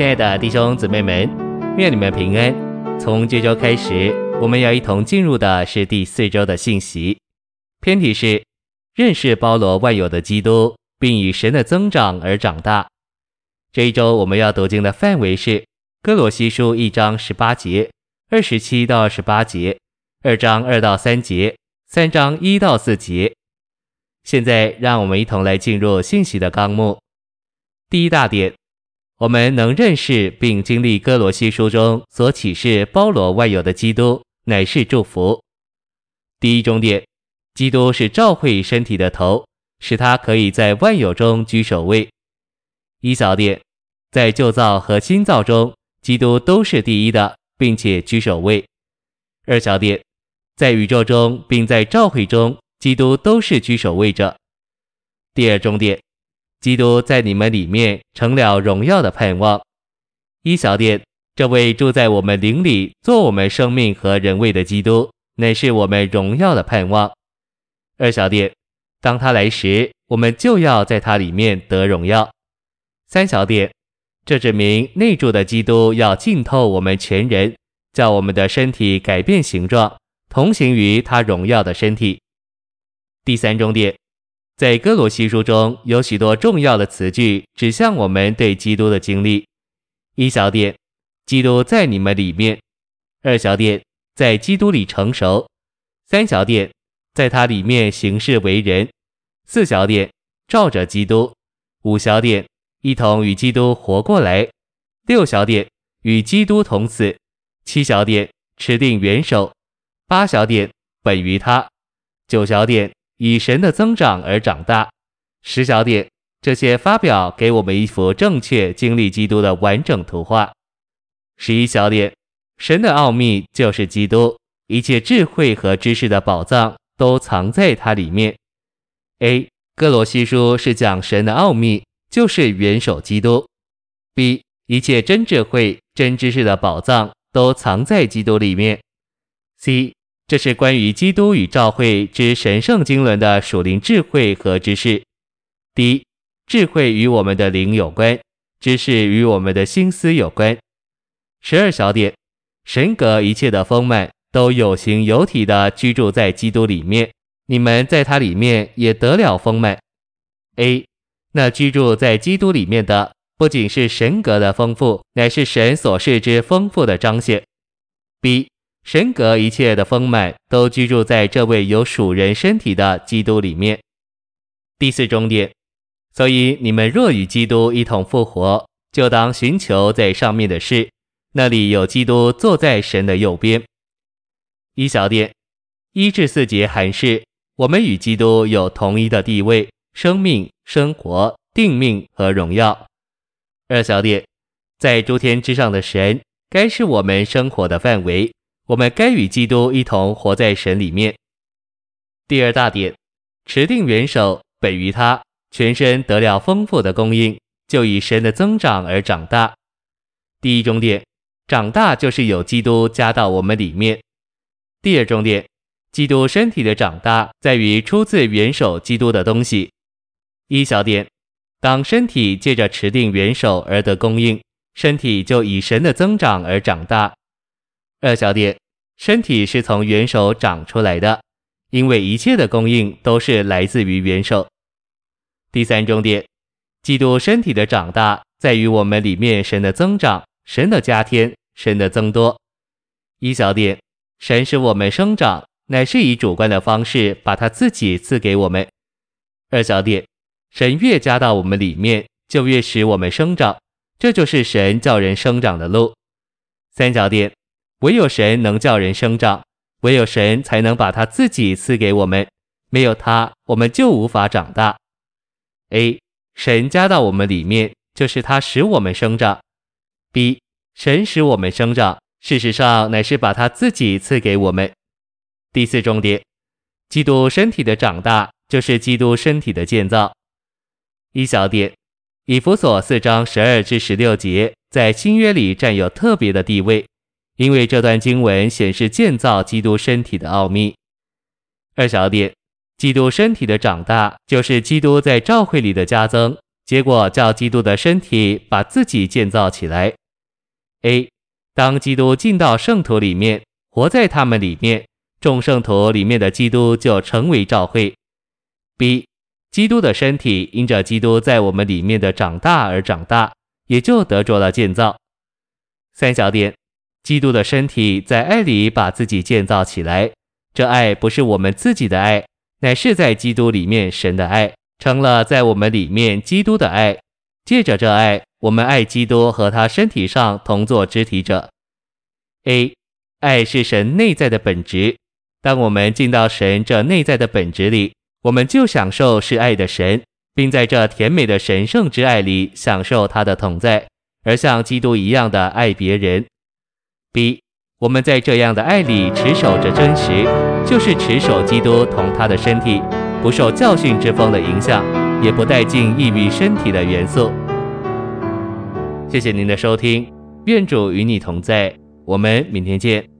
亲爱的弟兄姊妹们，愿你们平安。从这周开始，我们要一同进入的是第四周的信息。篇题是认识包罗万有的基督，并以神的增长而长大。这一周我们要读经的范围是哥罗西书一章十八节、二十七到二十八节、二章二到三节、三章一到四节。现在让我们一同来进入信息的纲目。第一大点。我们能认识并经历哥罗西书中所启示包罗万有的基督，乃是祝福。第一重点，基督是召会身体的头，使他可以在万有中居首位。一小点，在旧造和新造中，基督都是第一的，并且居首位。二小点，在宇宙中并在召会中，基督都是居首位者。第二重点。基督在你们里面成了荣耀的盼望。一小点，这位住在我们灵里、做我们生命和人位的基督，乃是我们荣耀的盼望。二小点，当他来时，我们就要在他里面得荣耀。三小点，这指明内住的基督要浸透我们全人，叫我们的身体改变形状，同行于他荣耀的身体。第三重点。在歌罗西书中有许多重要的词句，指向我们对基督的经历。一小点，基督在你们里面；二小点，在基督里成熟；三小点，在他里面行事为人；四小点，照着基督；五小点，一同与基督活过来；六小点，与基督同死；七小点，持定元首；八小点，本于他；九小点。以神的增长而长大，十小点，这些发表给我们一幅正确经历基督的完整图画。十一小点，神的奥秘就是基督，一切智慧和知识的宝藏都藏在它里面。A. 歌罗西书是讲神的奥秘，就是元首基督。B. 一切真智慧、真知识的宝藏都藏在基督里面。C. 这是关于基督与教会之神圣经纶的属灵智慧和知识。第一，智慧与我们的灵有关，知识与我们的心思有关。十二小点，神格一切的丰满都有形有体的居住在基督里面，你们在它里面也得了丰满。A，那居住在基督里面的，不仅是神格的丰富，乃是神所示之丰富的彰显。B。神格一切的丰满都居住在这位有属人身体的基督里面。第四重点，所以你们若与基督一同复活，就当寻求在上面的事，那里有基督坐在神的右边。一小点，一至四节还是我们与基督有同一的地位、生命、生活、定命和荣耀。二小点，在诸天之上的神，该是我们生活的范围。我们该与基督一同活在神里面。第二大点，持定元首，本于他，全身得了丰富的供应，就以神的增长而长大。第一重点，长大就是有基督加到我们里面。第二重点，基督身体的长大在于出自元首基督的东西。一小点，当身体借着持定元首而得供应，身体就以神的增长而长大。二小点，身体是从元首长出来的，因为一切的供应都是来自于元首。第三重点，基督身体的长大在于我们里面神的增长，神的加添，神的增多。一小点，神使我们生长，乃是以主观的方式把他自己赐给我们。二小点，神越加到我们里面，就越使我们生长，这就是神叫人生长的路。三小点。唯有神能叫人生长，唯有神才能把他自己赐给我们。没有他，我们就无法长大。A. 神加到我们里面，就是他使我们生长。B. 神使我们生长，事实上乃是把他自己赐给我们。第四重点，基督身体的长大，就是基督身体的建造。一小点，以弗所四章十二至十六节，在新约里占有特别的地位。因为这段经文显示建造基督身体的奥秘。二小点，基督身体的长大，就是基督在教会里的加增，结果叫基督的身体把自己建造起来。A，当基督进到圣徒里面，活在他们里面，众圣徒里面的基督就成为教会。B，基督的身体因着基督在我们里面的长大而长大，也就得着了建造。三小点，基督的身体在爱里把自己建造起来，这爱不是我们自己的爱，乃是在基督里面神的爱，成了在我们里面基督的爱。借着这爱，我们爱基督和他身体上同作肢体者。A，爱是神内在的本质。当我们进到神这内在的本质里，我们就享受是爱的神，并在这甜美的神圣之爱里享受他的同在，而像基督一样的爱别人。B，我们在这样的爱里持守着真实，就是持守基督同他的身体，不受教训之风的影响，也不带进抑郁身体的元素。谢谢您的收听，愿主与你同在，我们明天见。